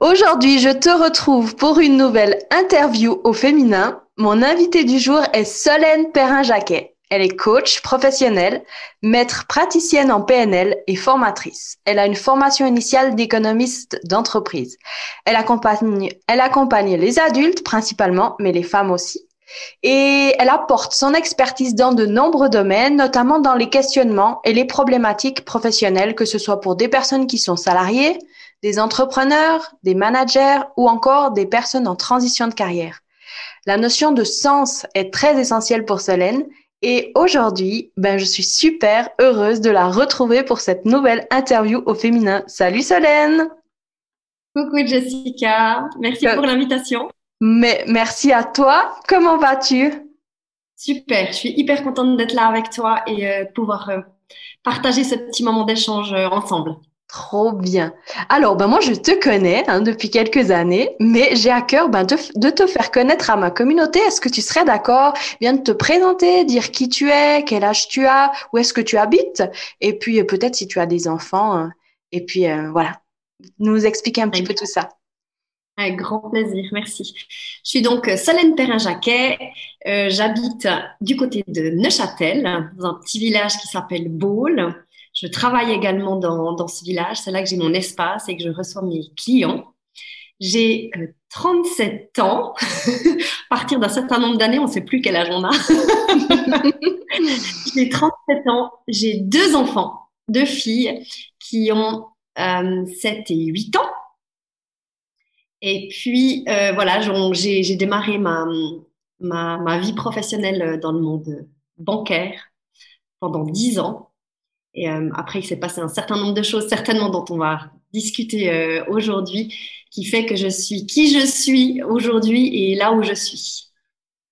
Aujourd'hui, je te retrouve pour une nouvelle interview au féminin. Mon invité du jour est Solène Perrin-Jacquet. Elle est coach professionnelle, maître praticienne en PNL et formatrice. Elle a une formation initiale d'économiste d'entreprise. Elle accompagne, elle accompagne les adultes principalement, mais les femmes aussi. Et elle apporte son expertise dans de nombreux domaines, notamment dans les questionnements et les problématiques professionnelles, que ce soit pour des personnes qui sont salariées, des entrepreneurs, des managers ou encore des personnes en transition de carrière. La notion de sens est très essentielle pour Solène et aujourd'hui, ben, je suis super heureuse de la retrouver pour cette nouvelle interview au féminin. Salut Solène! Coucou Jessica, merci euh, pour l'invitation. Mais merci à toi. Comment vas-tu? Super, je suis hyper contente d'être là avec toi et euh, de pouvoir euh, partager ce petit moment d'échange ensemble. Trop bien. Alors, ben moi, je te connais hein, depuis quelques années, mais j'ai à cœur ben, de, te faire connaître à ma communauté. Est-ce que tu serais d'accord? Bien de te présenter, dire qui tu es, quel âge tu as, où est-ce que tu habites, et puis euh, peut-être si tu as des enfants, hein. et puis euh, voilà, nous expliquer un petit peu tout ça. Avec grand plaisir, merci. Je suis donc euh, Solène Perrin-Jacquet. J'habite du côté de Neuchâtel, dans un petit village qui s'appelle Baule. Je travaille également dans, dans ce village. C'est là que j'ai mon espace et que je reçois mes clients. J'ai 37 euh, ans. à partir d'un certain nombre d'années, on ne sait plus quel âge on a. j'ai 37 ans. J'ai deux enfants, deux filles qui ont euh, 7 et 8 ans. Et puis, euh, voilà, j'ai démarré ma, ma, ma, vie professionnelle dans le monde bancaire pendant 10 ans. Et euh, après, il s'est passé un certain nombre de choses, certainement dont on va discuter euh, aujourd'hui, qui fait que je suis qui je suis aujourd'hui et là où je suis.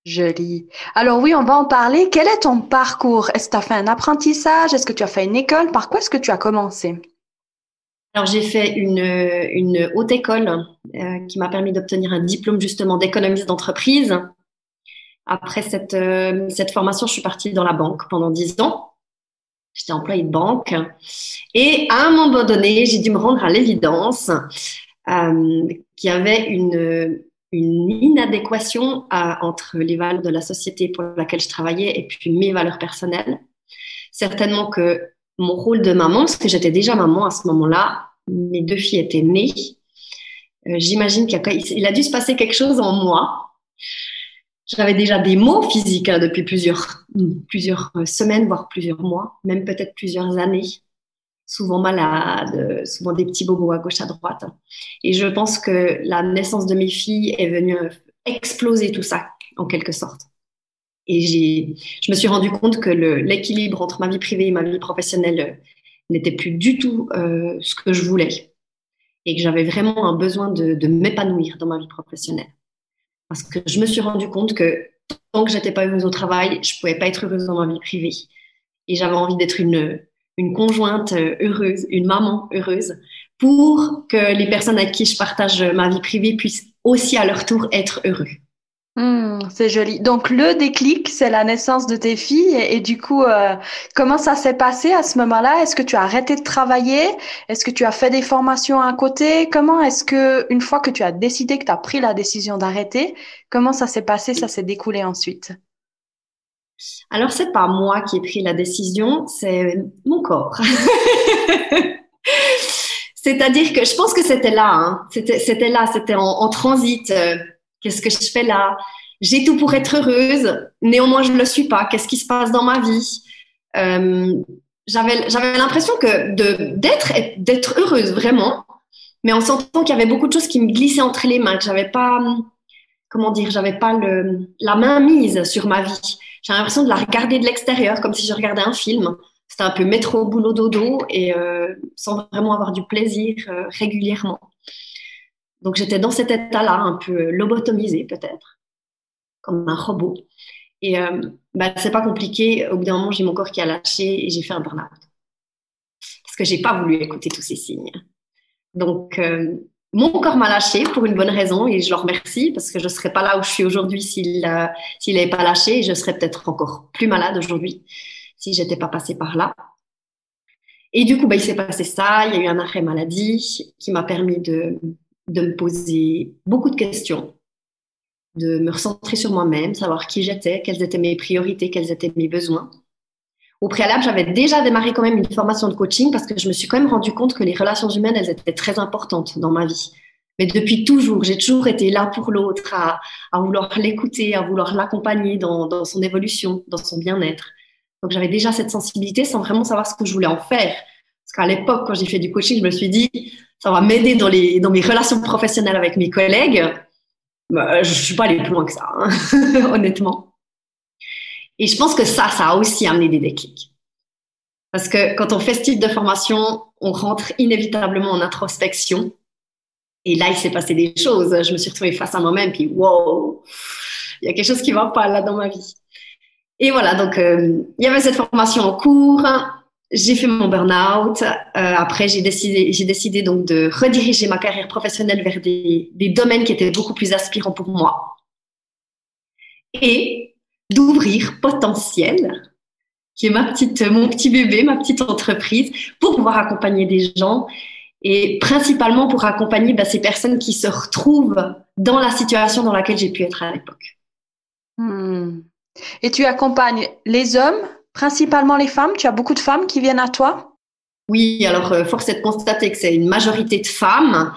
Joli. Alors oui, on va en parler. Quel est ton parcours? Est-ce que tu as fait un apprentissage? Est-ce que tu as fait une école? Par quoi est-ce que tu as commencé? Alors j'ai fait une, une, haute école euh, qui m'a permis d'obtenir un diplôme justement d'économiste d'entreprise. Après cette, cette formation, je suis partie dans la banque pendant dix ans. J'étais employée de banque. Et à un moment donné, j'ai dû me rendre à l'évidence euh, qu'il y avait une, inadéquation entre les valeurs de la société pour laquelle je travaillais et puis mes valeurs personnelles. Certainement que mon rôle de maman, parce que j'étais déjà maman à ce moment-là, mes deux filles étaient nées. Euh, j'imagine qu'il a dû se passer quelque chose en moi j'avais déjà des mots physiques hein, depuis plusieurs, plusieurs euh, semaines, voire plusieurs mois, même peut-être plusieurs années. Souvent malade, souvent des petits bobos à gauche, à droite. Et je pense que la naissance de mes filles est venue euh, exploser tout ça, en quelque sorte. Et j'ai, je me suis rendu compte que l'équilibre entre ma vie privée et ma vie professionnelle euh, n'était plus du tout ce que je voulais. Et que j'avais vraiment un besoin de, de m'épanouir dans ma vie professionnelle. Parce que je me suis rendu compte que tant que j'étais pas heureuse au travail, je pouvais pas être heureuse dans ma vie privée. Et j'avais envie d'être une, une conjointe heureuse, une maman heureuse, pour que les personnes avec qui je partage ma vie privée puissent aussi à leur tour être heureux. Hmm, c'est joli. Donc le déclic, c'est la naissance de tes filles. Et, du coup, euh, comment ça s'est passé à ce moment-là? Est-ce que tu as arrêté de travailler? Est-ce que tu as fait des formations à côté? Comment est-ce que, une fois que tu as décidé que tu as pris la décision d'arrêter, comment ça s'est passé? Ça s'est découlé ensuite? Alors c'est pas moi qui ai pris la décision, c'est mon corps. C'est-à-dire que je pense que c'était là, hein. c'était là, c'était en, transit. Qu'est-ce que je fais là? J'ai tout pour être heureuse, néanmoins je ne le suis pas. Qu'est-ce qui se passe dans ma vie? Euh, J'avais l'impression que d'être heureuse vraiment, mais en sentant qu'il y avait beaucoup de choses qui me glissaient entre les mains, que j'avais pas, comment dire, j'avais pas la main mise sur ma vie. J'avais l'impression de la regarder de l'extérieur, comme si je regardais un film. C'était un peu métro, boulot, dodo, et euh, sans vraiment avoir du plaisir euh, régulièrement. Donc j'étais dans cet état-là, un peu lobotomisé peut-être, comme un robot. Et euh, bah, c'est pas compliqué. Au bout d'un moment, j'ai mon corps qui a lâché et j'ai fait un burn-out. Parce que j'ai pas voulu écouter tous ces signes. Donc, euh, mon corps m'a lâché pour une bonne raison et je le remercie parce que je serais pas là où je suis aujourd'hui s'il euh, n'avait pas lâché et je serais peut-être encore plus malade aujourd'hui si j'étais pas passée par là. Et du coup, bah, il s'est passé ça. Il y a eu un arrêt maladie qui m'a permis de, de me poser beaucoup de questions de me recentrer sur moi-même, savoir qui j'étais, quelles étaient mes priorités, quels étaient mes besoins. Au préalable, j'avais déjà démarré quand même une formation de coaching parce que je me suis quand même rendu compte que les relations humaines, elles étaient très importantes dans ma vie. Mais depuis toujours, j'ai toujours été là pour l'autre, à, vouloir l'écouter, à vouloir l'accompagner dans, dans son évolution, dans son bien-être. Donc j'avais déjà cette sensibilité sans vraiment savoir ce que je voulais en faire. Parce qu'à l'époque, quand j'ai fait du coaching, je me suis dit, ça va m'aider dans, dans mes relations professionnelles avec mes collègues, bah, je suis pas allée plus loin que ça, hein, honnêtement. Et je pense que ça, ça a aussi amené des déclics. Parce que quand on fait ce type de formation, on rentre inévitablement en introspection. Et là, il s'est passé des choses. Je me suis retrouvée face à moi-même, puis wow, il y a quelque chose qui va pas là dans ma vie. Et voilà, donc euh, il y avait cette formation en cours j'ai fait mon burn-out. Euh, après, j'ai décidé, j'ai décidé donc de rediriger ma carrière professionnelle vers des, des domaines qui étaient beaucoup plus aspirants pour moi et d'ouvrir potentiel, qui est ma petite, mon petit bébé, ma petite entreprise, pour pouvoir accompagner des gens et principalement pour accompagner bah, ces personnes qui se retrouvent dans la situation dans laquelle j'ai pu être à l'époque. Hmm. Et tu accompagnes les hommes Principalement les femmes Tu as beaucoup de femmes qui viennent à toi? Oui, alors euh, force est de constater que c'est une majorité de femmes.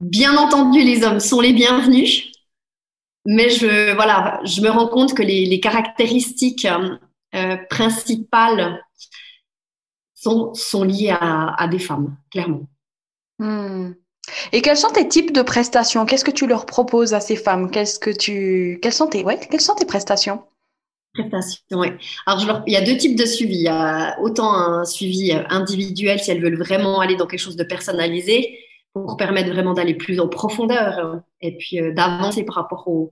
Bien entendu, les hommes sont les bienvenus. Mais je, voilà, je me rends compte que les, caractéristiques euh, principales sont, sont liées à, des femmes, clairement. Hmm. Et quels sont tes types de prestations? Qu'est-ce que tu leur proposes à ces femmes? Qu'est-ce que tu, quelles sont tes, ouais, quelles sont tes prestations? Prestation, oui. Alors, il y a deux types de suivi. Il y a autant un suivi individuel si elles veulent vraiment aller dans quelque chose de personnalisé pour permettre vraiment d'aller plus en profondeur et puis euh, d'avancer par rapport aux,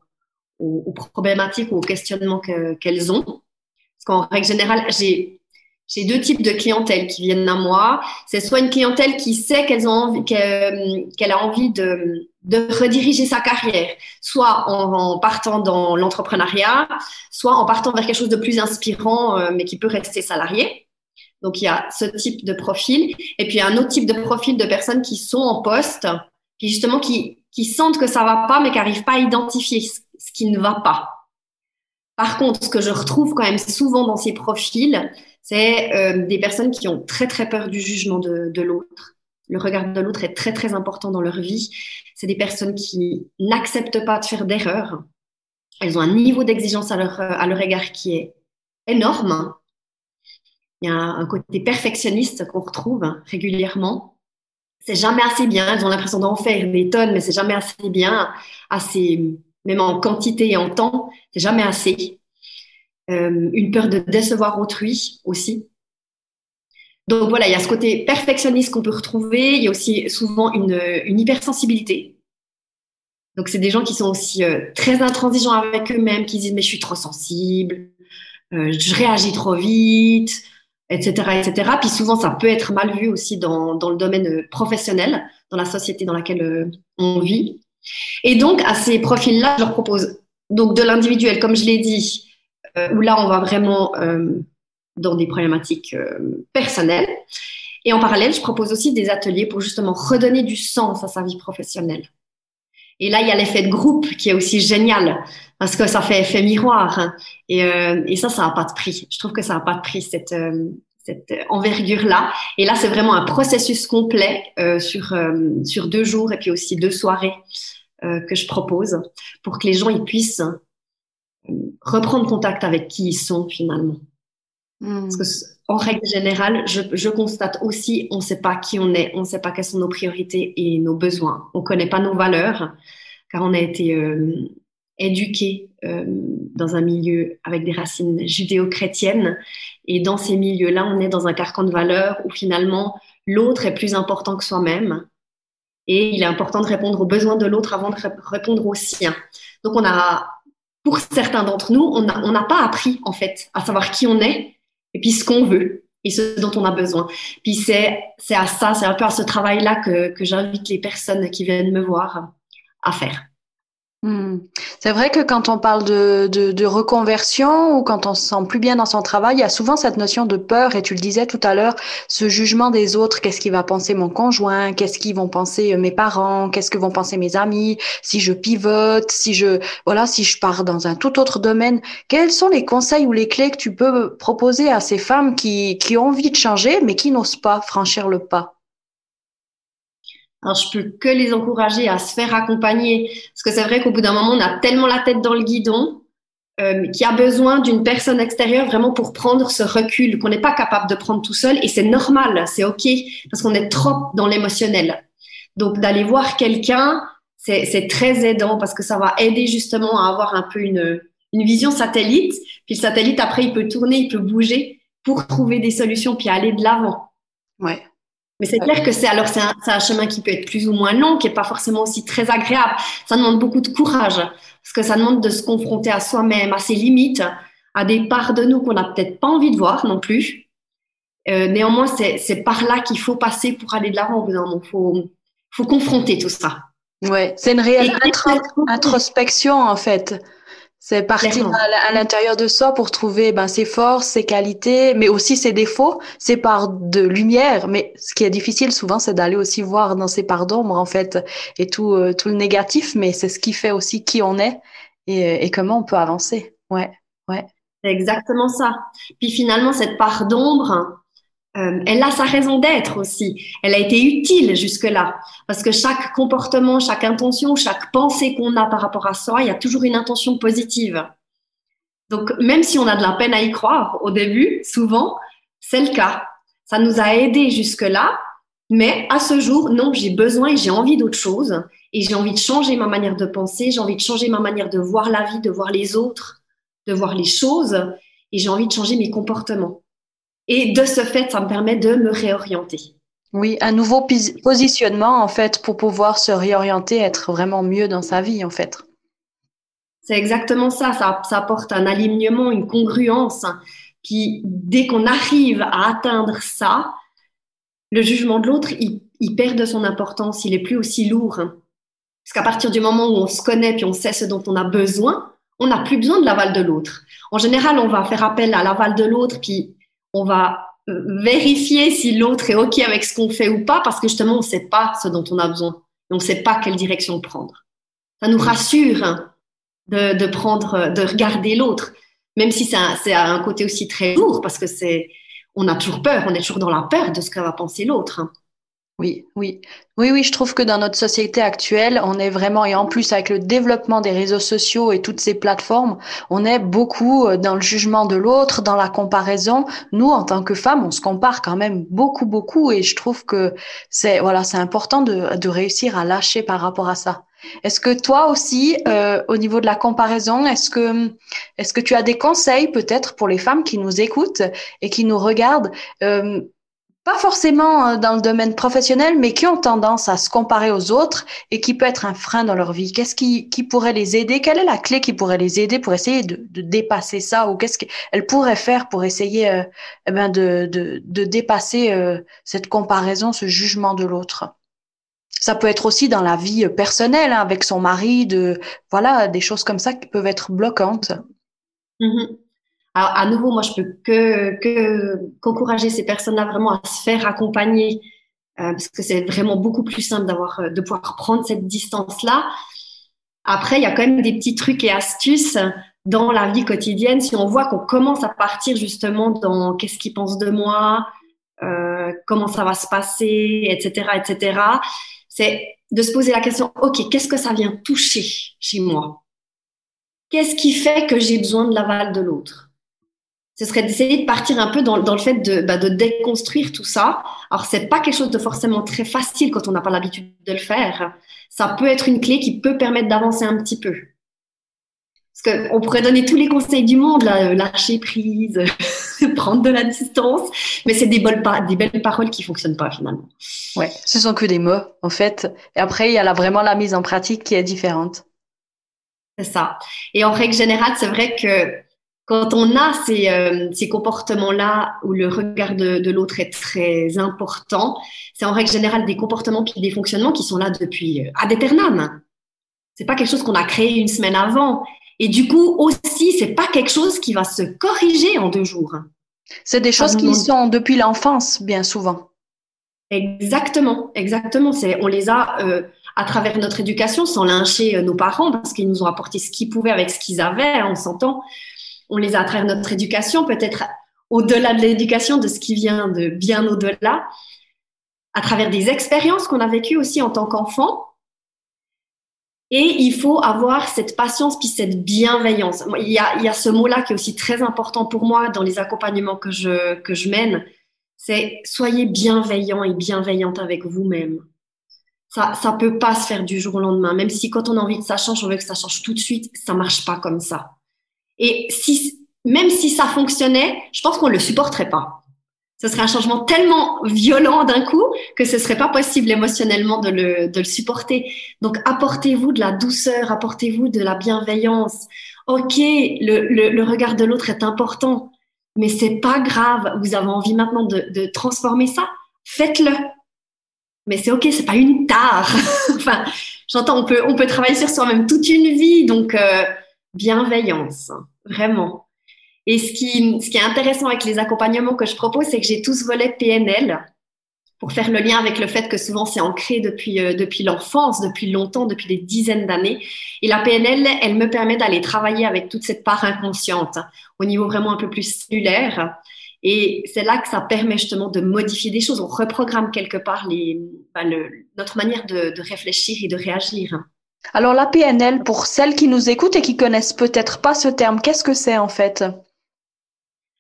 problématiques ou aux questionnements qu'elles ont. Parce qu'en règle générale, j'ai deux types de clientèle qui viennent à moi. C'est soit une clientèle qui sait qu'elle a envie de, rediriger sa carrière, soit en, partant dans l'entrepreneuriat, soit en partant vers quelque chose de plus inspirant, euh, mais qui peut rester salarié. Donc il y a ce type de profil. Et puis il y a un autre type de profil de personnes qui sont en poste, qui justement qui, sentent que ça va pas, mais qui n'arrivent pas à identifier ce qui ne va pas. Par contre, ce que je retrouve quand même souvent dans ces profils, c'est euh, des personnes qui ont très très peur du jugement de, de l'autre. Le regard de l'autre est très très important dans leur vie. C'est des personnes qui n'acceptent pas de faire d'erreurs. Elles ont un niveau d'exigence à leur, à leur égard qui est énorme. Il y a un côté perfectionniste qu'on retrouve régulièrement. C'est jamais assez bien. Elles ont l'impression d'en faire des tonnes, mais c'est jamais assez bien, assez, même en quantité et en temps, c'est jamais assez. Euh, une peur de décevoir autrui aussi. Donc voilà, il y a ce côté perfectionniste qu'on peut retrouver. Il y a aussi souvent une, hypersensibilité. Donc c'est des gens qui sont aussi euh, très intransigeants avec eux-mêmes, qui disent mais je suis trop sensible, euh, je réagis trop vite, etc., etc. Puis souvent ça peut être mal vu aussi dans, le domaine professionnel, dans la société dans laquelle on vit. Et donc à ces profils-là, je leur propose donc de l'individuel, comme je l'ai dit, euh, où là, on va vraiment euh, dans des problématiques euh, personnelles. Et en parallèle, je propose aussi des ateliers pour justement redonner du sens à sa vie professionnelle. Et là, il y a l'effet de groupe qui est aussi génial parce que ça fait effet miroir. Hein. Et, et, ça, ça n'a pas de prix. Je trouve que ça n'a pas de prix, cette, cette envergure-là. Et là, c'est vraiment un processus complet sur, sur deux jours et puis aussi deux soirées que je propose pour que les gens puissent reprendre contact avec qui ils sont finalement. Hmm. Parce que, en règle générale, je, je constate aussi, on ne sait pas qui on est, on ne sait pas quelles sont nos priorités et nos besoins. On ne connaît pas nos valeurs, car on a été euh, éduqué euh, dans un milieu avec des racines judéo-chrétiennes. Et dans ces milieux-là, on est dans un carcan de valeurs où finalement l'autre est plus important que soi-même. Et il est important de répondre aux besoins de l'autre avant de répondre aux siens. Donc, on a, pour certains d'entre nous, on n'a pas appris, en fait, à savoir qui on est et puis ce qu'on veut et ce dont on a besoin. Puis c'est, c'est à ça, c'est un peu à ce travail-là que, que j'invite les personnes qui viennent me voir à faire. Hmm. C'est vrai que quand on parle de, de, de, reconversion ou quand on se sent plus bien dans son travail, il y a souvent cette notion de peur et tu le disais tout à l'heure, ce jugement des autres, qu'est-ce qui va penser mon conjoint, qu'est-ce qu'ils vont penser euh, mes parents, qu'est-ce que vont penser mes amis, si je pivote, si je voilà, si je pars dans un tout autre domaine. Quels sont les conseils ou les clés que tu peux proposer à ces femmes qui, qui ont envie de changer mais qui n'osent pas franchir le pas? Alors, je peux que les encourager à se faire accompagner, parce que c'est vrai qu'au bout d'un moment, on a tellement la tête dans le guidon euh, qu'il y a besoin d'une personne extérieure vraiment pour prendre ce recul qu'on n'est pas capable de prendre tout seul, et c'est normal, c'est ok, parce qu'on est trop dans l'émotionnel. Donc, d'aller voir quelqu'un, c'est très aidant parce que ça va aider justement à avoir un peu une, une vision satellite. Puis le satellite, après, il peut tourner, il peut bouger pour trouver des solutions puis aller de l'avant. Ouais. Mais c'est clair que c'est alors c'est un, un, chemin qui peut être plus ou moins long, qui est pas forcément aussi très agréable. Ça demande beaucoup de courage parce que ça demande de se confronter à soi-même, à ses limites, à des parts de nous qu'on n'a peut-être pas envie de voir non plus. Euh, néanmoins, c'est par là qu'il faut passer pour aller de l'avant. Il faut, faut confronter tout ça. Ouais, c'est une réelle introspection en fait. C'est partir à, l'intérieur de soi pour trouver ben, ses forces, ses qualités, mais aussi ses défauts, ses parts de lumière. Mais ce qui est difficile souvent, c'est d'aller aussi voir dans ses parts d'ombre, en fait, et tout, euh, tout le négatif, mais c'est ce qui fait aussi qui on est et, et comment on peut avancer. Ouais, ouais. C'est exactement ça. Puis finalement, cette part d'ombre, euh, elle a sa raison d'être aussi. Elle a été utile jusque-là. Parce que chaque comportement, chaque intention, chaque pensée qu'on a par rapport à soi, il y a toujours une intention positive. Donc, même si on a de la peine à y croire au début, souvent, c'est le cas. Ça nous a aidés jusque-là. Mais à ce jour, non, j'ai besoin et j'ai envie d'autre chose. Et j'ai envie de changer ma manière de penser, j'ai envie de changer ma manière de voir la vie, de voir les autres, de voir les choses. Et j'ai envie de changer mes comportements. Et de ce fait, ça me permet de me réorienter. Oui, un nouveau positionnement en fait pour pouvoir se réorienter, être vraiment mieux dans sa vie en fait. C'est exactement ça. ça, apporte un alignement, une congruence. Puis dès qu'on arrive à atteindre ça, le jugement de l'autre, il, il, perd de son importance, il est plus aussi lourd. Parce qu'à partir du moment où on se connaît puis on sait ce dont on a besoin, on n'a plus besoin de l'aval de l'autre. En général, on va faire appel à l'aval de l'autre, puis on va euh, vérifier si l'autre est OK avec ce qu'on fait ou pas, parce que justement, on ne sait pas ce dont on a besoin. on ne sait pas quelle direction prendre. Ça nous rassure hein, de, prendre, de regarder l'autre, même si c'est un, un, côté aussi très lourd, parce que c'est, on a toujours peur, on est toujours dans la peur de ce que va penser l'autre. Hein. Oui, oui. Oui, oui, je trouve que dans notre société actuelle, on est vraiment, et en plus avec le développement des réseaux sociaux et toutes ces plateformes, on est beaucoup euh, dans le jugement de l'autre, dans la comparaison. Nous, en tant que femmes, on se compare quand même beaucoup, beaucoup, et je trouve que c'est, voilà, c'est important de, de réussir à lâcher par rapport à ça. Est-ce que toi aussi, euh, au niveau de la comparaison, est-ce que, est-ce que tu as des conseils peut-être pour les femmes qui nous écoutent et qui nous regardent? Euh, pas forcément euh, dans le domaine professionnel, mais qui ont tendance à se comparer aux autres et qui peut être un frein dans leur vie. Qu'est-ce qui, qui pourrait les aider? Quelle est la clé qui pourrait les aider pour essayer de, dépasser ça? Ou qu'est-ce qu'elles pourraient faire pour essayer euh, eh ben de, de, dépasser euh, cette comparaison, ce jugement de l'autre? Ça peut être aussi dans la vie personnelle, hein, avec son mari, de voilà, des choses comme ça qui peuvent être bloquantes. Mm-hmm. Alors, à nouveau, moi, je peux que, que qu'encourager ces personnes-là vraiment à se faire accompagner, euh, parce que c'est vraiment beaucoup plus simple d'avoir, euh, de pouvoir prendre cette distance-là. Après, il y a quand même des petits trucs et astuces dans la vie quotidienne. Si on voit qu'on commence à partir justement dans qu'est-ce qu'ils pensent de moi, euh, comment ça va se passer, etc., etc., c'est de se poser la question, OK, qu'est-ce que ça vient toucher chez moi? Qu'est-ce qui fait que j'ai besoin de l'aval de l'autre? Ce serait d'essayer de partir un peu dans, le fait de, bah, de, déconstruire tout ça. Alors, c'est pas quelque chose de forcément très facile quand on n'a pas l'habitude de le faire. Ça peut être une clé qui peut permettre d'avancer un petit peu. Parce qu'on pourrait donner tous les conseils du monde, là, lâcher prise, prendre de la distance, mais c'est des, belles, des belles paroles qui fonctionnent pas finalement. Ouais, ce sont que des mots en fait. Et après, il y a là, vraiment la mise en pratique qui est différente. C'est ça. Et en règle générale, c'est vrai que quand on a ces, euh, ces comportements-là où le regard de, de l'autre est très important, c'est en règle générale des comportements puis des fonctionnements qui sont là depuis euh, ad eternam. C'est pas quelque chose qu'on a créé une semaine avant. Et du coup, aussi, c'est pas quelque chose qui va se corriger en deux jours. C'est des choses qui sont depuis l'enfance, bien souvent. Exactement, exactement. C'est, on les a euh, à travers notre éducation, sans lyncher nos parents, parce qu'ils nous ont apporté ce qu'ils pouvaient avec ce qu'ils avaient, on s'entend on les a à travers notre éducation, peut-être au-delà de l'éducation, de ce qui vient de bien au-delà, à travers des expériences qu'on a vécues aussi en tant qu'enfant. Et il faut avoir cette patience puis cette bienveillance. Il y a, il y a ce mot-là qui est aussi très important pour moi dans les accompagnements que je, que je mène. C'est soyez bienveillant et bienveillante avec vous-même. Ça, ça peut pas se faire du jour au lendemain. Même si quand on a envie que ça change, on veut que ça change tout de suite, ça marche pas comme ça. Et même si ça fonctionnait, je pense qu'on ne le supporterait pas. Ce serait un changement tellement violent d'un coup que ce serait pas possible émotionnellement de le, supporter. Donc, apportez-vous de la douceur, apportez-vous de la bienveillance. Ok, le, regard de l'autre est important, mais c'est pas grave. Vous avez envie maintenant de, de transformer ça, faites-le. Mais c'est ok, c'est pas une tare. enfin, j'entends, on peut, on peut travailler sur soi-même toute une vie, donc euh, bienveillance, vraiment. Et ce qui, ce est intéressant avec les accompagnements que je propose, c'est que j'ai tous volets PNL pour faire le lien avec le fait que souvent c'est ancré depuis, euh, depuis l'enfance, depuis longtemps, depuis des dizaines d'années. Et la PNL, elle me permet d'aller travailler avec toute cette part inconsciente au niveau vraiment un peu plus cellulaire. Et c'est là que ça permet justement de modifier des choses. On reprogramme quelque part bah, notre manière de réfléchir et de réagir. Alors la PNL, pour celles qui nous écoutent et qui connaissent peut-être pas ce terme, qu'est-ce que c'est en fait?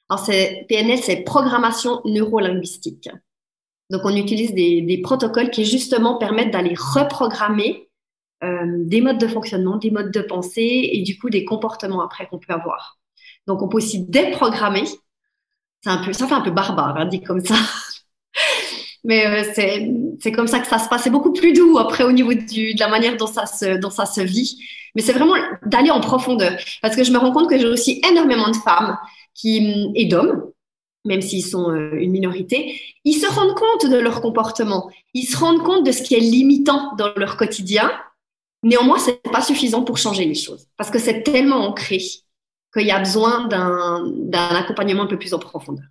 Alors PNL, c'est programmation neurolinguistique. Donc on utilise des, protocoles qui justement permettent d'aller reprogrammer euh, des modes de fonctionnement, des modes de pensée et du coup des comportements après qu'on peut avoir. Donc on peut aussi déprogrammer. C'est un peu, ça fait un peu barbare, hein, dit comme ça. Mais euh, c'est comme ça que ça se passe. C'est beaucoup plus doux après au niveau du, de la manière dont ça se, dont ça se vit. Mais c'est vraiment d'aller en profondeur. Parce que je me rends compte que j'ai aussi énormément de femmes qui, et d'hommes, même s'ils sont euh, une minorité, ils se rendent compte de leur comportement. Ils se rendent compte de ce qui est limitant dans leur quotidien. Néanmoins, c'est pas suffisant pour changer les choses. Parce que c'est tellement ancré qu'il y a besoin d'un accompagnement un peu plus en profondeur.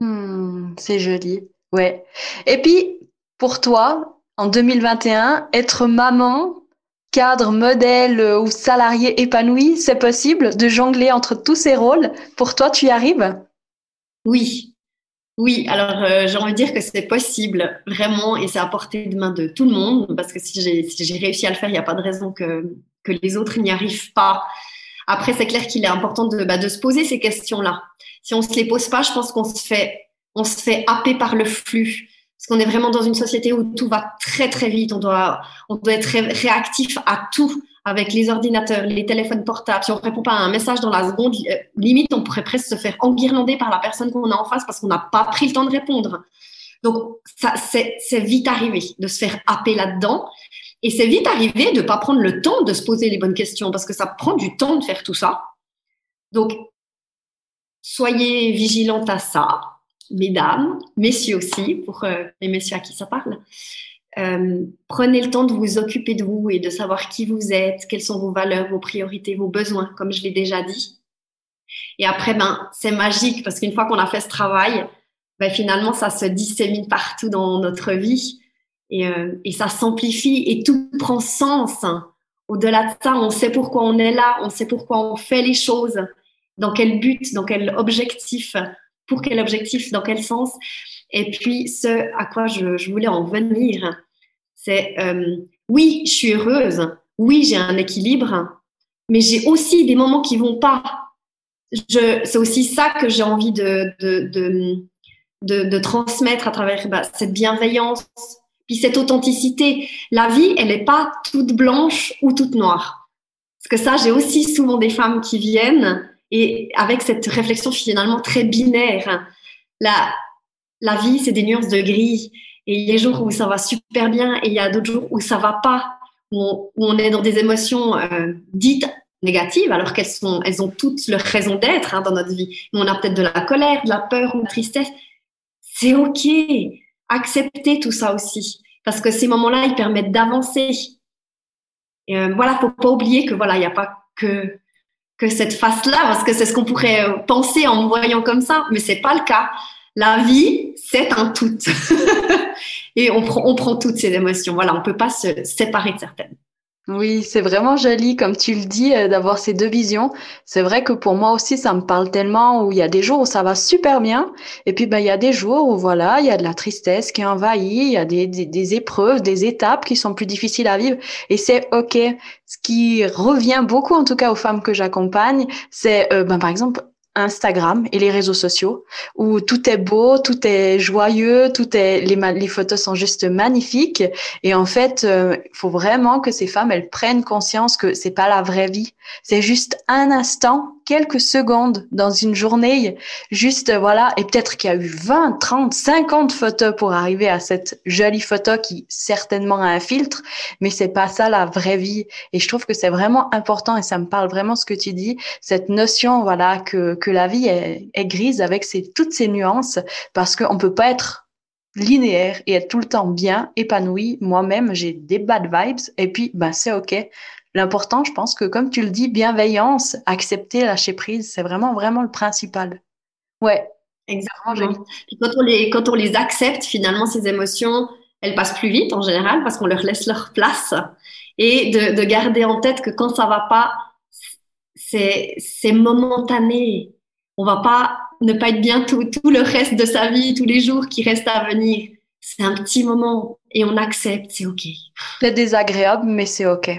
Hmm, c'est joli. Ouais. Et puis, pour toi, en 2021, être maman, cadre, modèle euh, ou salarié épanoui, c'est possible de jongler entre tous ces rôles. Pour toi, tu y arrives? Oui. Oui, alors euh, j'ai envie de dire que c'est possible, vraiment, et c'est à portée de main de tout le monde, parce que si j'ai si réussi à le faire, il n'y a pas de raison que, que les autres n'y arrivent pas. Après, c'est clair qu'il est important de, bah, de se poser ces questions-là. Si on ne se les pose pas, je pense qu'on se fait on se fait happer par le flux. Parce qu'on est vraiment dans une société où tout va très très vite. On doit, on doit être réactif à tout avec les ordinateurs, les téléphones portables. Si on répond pas à un message dans la seconde, euh, limite, on pourrait presque se faire enguirlander par la personne qu'on a en face parce qu'on n'a pas pris le temps de répondre. Donc, c'est, vite arrivé de se faire happer là-dedans. Et c'est vite arrivé de pas prendre le temps de se poser les bonnes questions parce que ça prend du temps de faire tout ça. Donc, soyez vigilantes à ça mesdames, messieurs aussi, pour euh, les messieurs à qui ça parle. Euh, prenez le temps de vous occuper de vous et de savoir qui vous êtes, quelles sont vos valeurs, vos priorités, vos besoins, comme je l'ai déjà dit. Et après, ben, c'est magique parce qu'une fois qu'on a fait ce travail, ben, finalement, ça se dissémine partout dans notre vie et, euh, et ça s'amplifie et tout prend sens. Au-delà de ça, on sait pourquoi on est là, on sait pourquoi on fait les choses, dans quel but, dans quel objectif pour quel objectif, dans quel sens. Et puis, ce à quoi je, voulais en venir, c'est euh, oui, je suis heureuse, oui, j'ai un équilibre, mais j'ai aussi des moments qui vont pas. C'est aussi ça que j'ai envie de, de, de, transmettre à travers bah, cette bienveillance, puis cette authenticité. La vie, elle n'est pas toute blanche ou toute noire. Parce que ça, j'ai aussi souvent des femmes qui viennent et avec cette réflexion finalement très binaire. La, la vie, c'est des nuances de gris. Et il y a des jours où ça va super bien et il y a d'autres jours où ça va pas, où on, est dans des émotions euh, dites négatives, alors qu'elles sont, elles ont toutes leur raison d'être hein, dans notre vie. On a peut-être de la colère, de la peur ou de la tristesse. C'est ok. Accepter tout ça aussi, parce que ces moments-là, ils permettent d'avancer. Et euh, voilà, faut pas oublier que voilà, il n'y a pas que que cette face-là, parce que c'est ce qu'on pourrait euh, penser en me voyant comme ça, mais c'est pas le cas. La vie, c'est un tout. et on prend, on prend toutes ces émotions. Voilà, on peut pas se séparer de certaines. Oui, c'est vraiment joli, comme tu le dis, euh, d'avoir ces deux visions. C'est vrai que pour moi aussi, ça me parle tellement où il y a des jours où ça va super bien, et puis ben il y a des jours où voilà, il y a de la tristesse qui envahit, il y a des, des, épreuves, des étapes qui sont plus difficiles à vivre, et c'est ok. Ce qui revient beaucoup, en tout cas aux femmes que j'accompagne, c'est euh, ben par exemple Instagram et les réseaux sociaux où tout est beau, tout est joyeux, tout est les, les photos sont juste magnifiques. Et en fait, il euh, faut vraiment que ces femmes elles prennent conscience que c'est pas la vraie vie, c'est juste un instant quelques secondes dans une journée, juste voilà, et peut-être qu'il y a eu 20, 30, 50 photos pour arriver à cette jolie photo qui certainement a un filtre, mais c'est pas ça la vraie vie. Et je trouve que c'est vraiment important et ça me parle vraiment ce que tu dis, cette notion voilà que que la vie est, grise avec ses, toutes ces nuances parce qu'on peut pas être linéaire et être tout le temps bien épanoui. Moi-même, j'ai des bad vibes et puis ben c'est ok. L'important, je pense que comme tu le dis, bienveillance, accepter, lâcher prise, c'est vraiment, vraiment le principal. Ouais. Exactement. quand on, les, quand on les accepte, finalement, ces émotions, elles passent plus vite en général parce qu'on leur laisse leur place. Et de, de garder en tête que quand ça va pas, c'est, c'est momentané. On va pas ne pas être bien tout, tout le reste de sa vie, tous les jours qui restent à venir. C'est un petit moment et on accepte, c'est OK. C'est désagréable, mais c'est OK.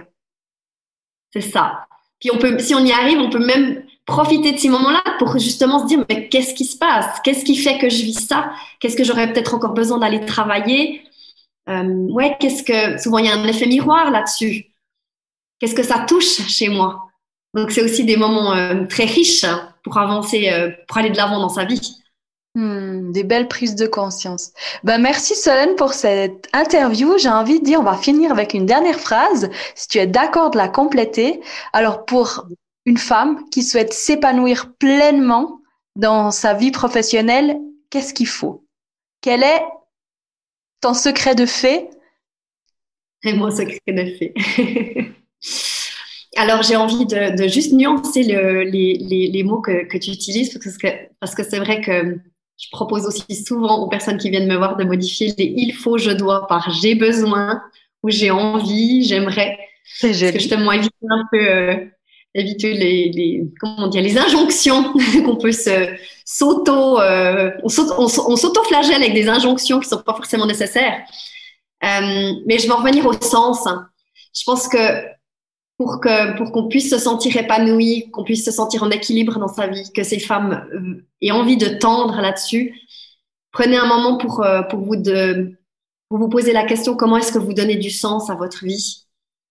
C'est ça. Puis on peut, si on y arrive, on peut même profiter de ces moments-là pour justement se dire mais qu'est-ce qui se passe? Qu'est-ce qui fait que je vis ça? Qu'est-ce que j'aurais peut-être encore besoin d'aller travailler? Euh, Ouais, qu'est-ce que souvent il y a un effet miroir là-dessus. Qu'est-ce que ça touche chez moi? Donc c'est aussi des moments euh, très riches pour avancer, euh, pour aller de l'avant dans sa vie. Hmm, des belles prises de conscience. Ben, merci Solène pour cette interview. J'ai envie de dire, on va finir avec une dernière phrase. Si tu es d'accord de la compléter. Alors, pour une femme qui souhaite s'épanouir pleinement dans sa vie professionnelle, qu'est-ce qu'il faut? Quel est ton secret de fait? Et mon secret de fait. Alors, j'ai envie de, juste nuancer les, mots que, tu utilises que, parce que c'est vrai que je propose aussi souvent aux personnes qui viennent me voir de modifier les il faut, je dois par j'ai besoin ou j'ai envie, j'aimerais. C'est. Parce que justement éviter un peu euh, éviter les, les comment dire les injonctions qu'on peut se s'auto euh, on s'auto-flagelle avec des injonctions qui sont pas forcément nécessaires. Euh, mais je vais en revenir au sens. Je pense que pour que pour qu'on puisse se sentir épanoui, qu'on puisse se sentir en équilibre dans sa vie, que ces femmes euh, aient envie de tendre là-dessus. Prenez un moment pour euh, pour vous de pour vous poser la question comment est-ce que vous donnez du sens à votre vie?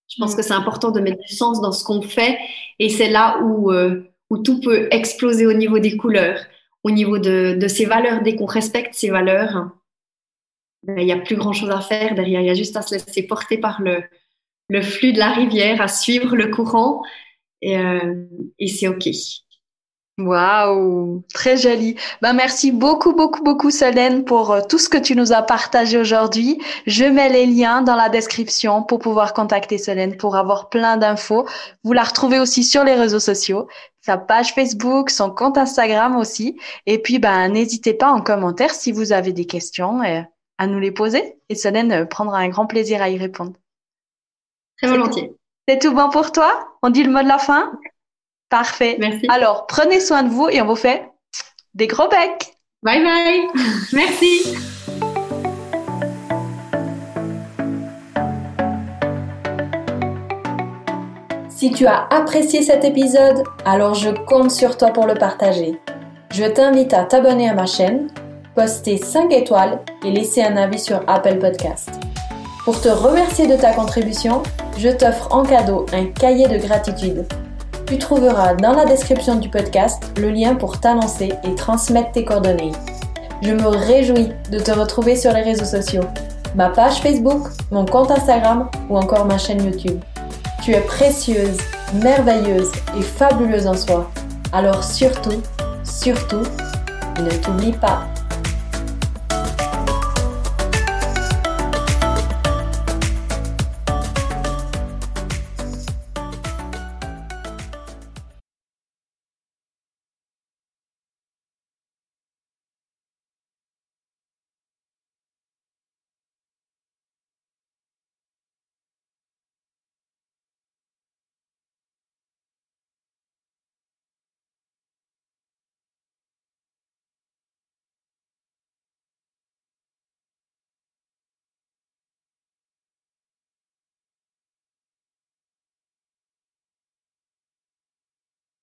Je pense mm. que c'est important de mettre du sens dans ce qu'on fait et c'est là où euh, où tout peut exploser au niveau des couleurs, au niveau de de ces valeurs. Dès qu'on respecte ces valeurs, ben, il n'y a plus grand chose à faire derrière. Il y a juste à se laisser porter par le le flux de la rivière, à suivre le courant et, euh, et c'est OK. Waouh, très joli. Ben merci beaucoup, beaucoup, beaucoup, Solène, pour euh, tout ce que tu nous as partagé aujourd'hui. Je mets les liens dans la description pour pouvoir contacter Solène pour avoir plein d'infos. Vous la retrouvez aussi sur les réseaux sociaux, sa page Facebook, son compte Instagram aussi. Et puis, ben, n'hésitez pas en commentaire si vous avez des questions euh, à nous les poser. Et Solène prendra un grand plaisir à y répondre. Très volontiers. C'est tout bon pour toi? On dit le mot de la fin? Parfait. Merci. Alors, prenez soin de vous et on vous fait des gros becs. Bye bye. Merci. Si tu as apprécié cet épisode, alors je compte sur toi pour le partager. Je t'invite à t'abonner à ma chaîne, poster 5 étoiles et laisser un avis sur Apple Podcast. Pour te remercier de ta contribution, je t'offre en cadeau un cahier de gratitude. Tu trouveras dans la description du podcast le lien pour t'annoncer et transmettre tes coordonnées. Je me réjouis de te retrouver sur les réseaux sociaux, ma page Facebook, mon compte Instagram ou encore ma chaîne YouTube. Tu es précieuse, merveilleuse et fabuleuse en soi. Alors surtout, surtout, ne t'oublie pas.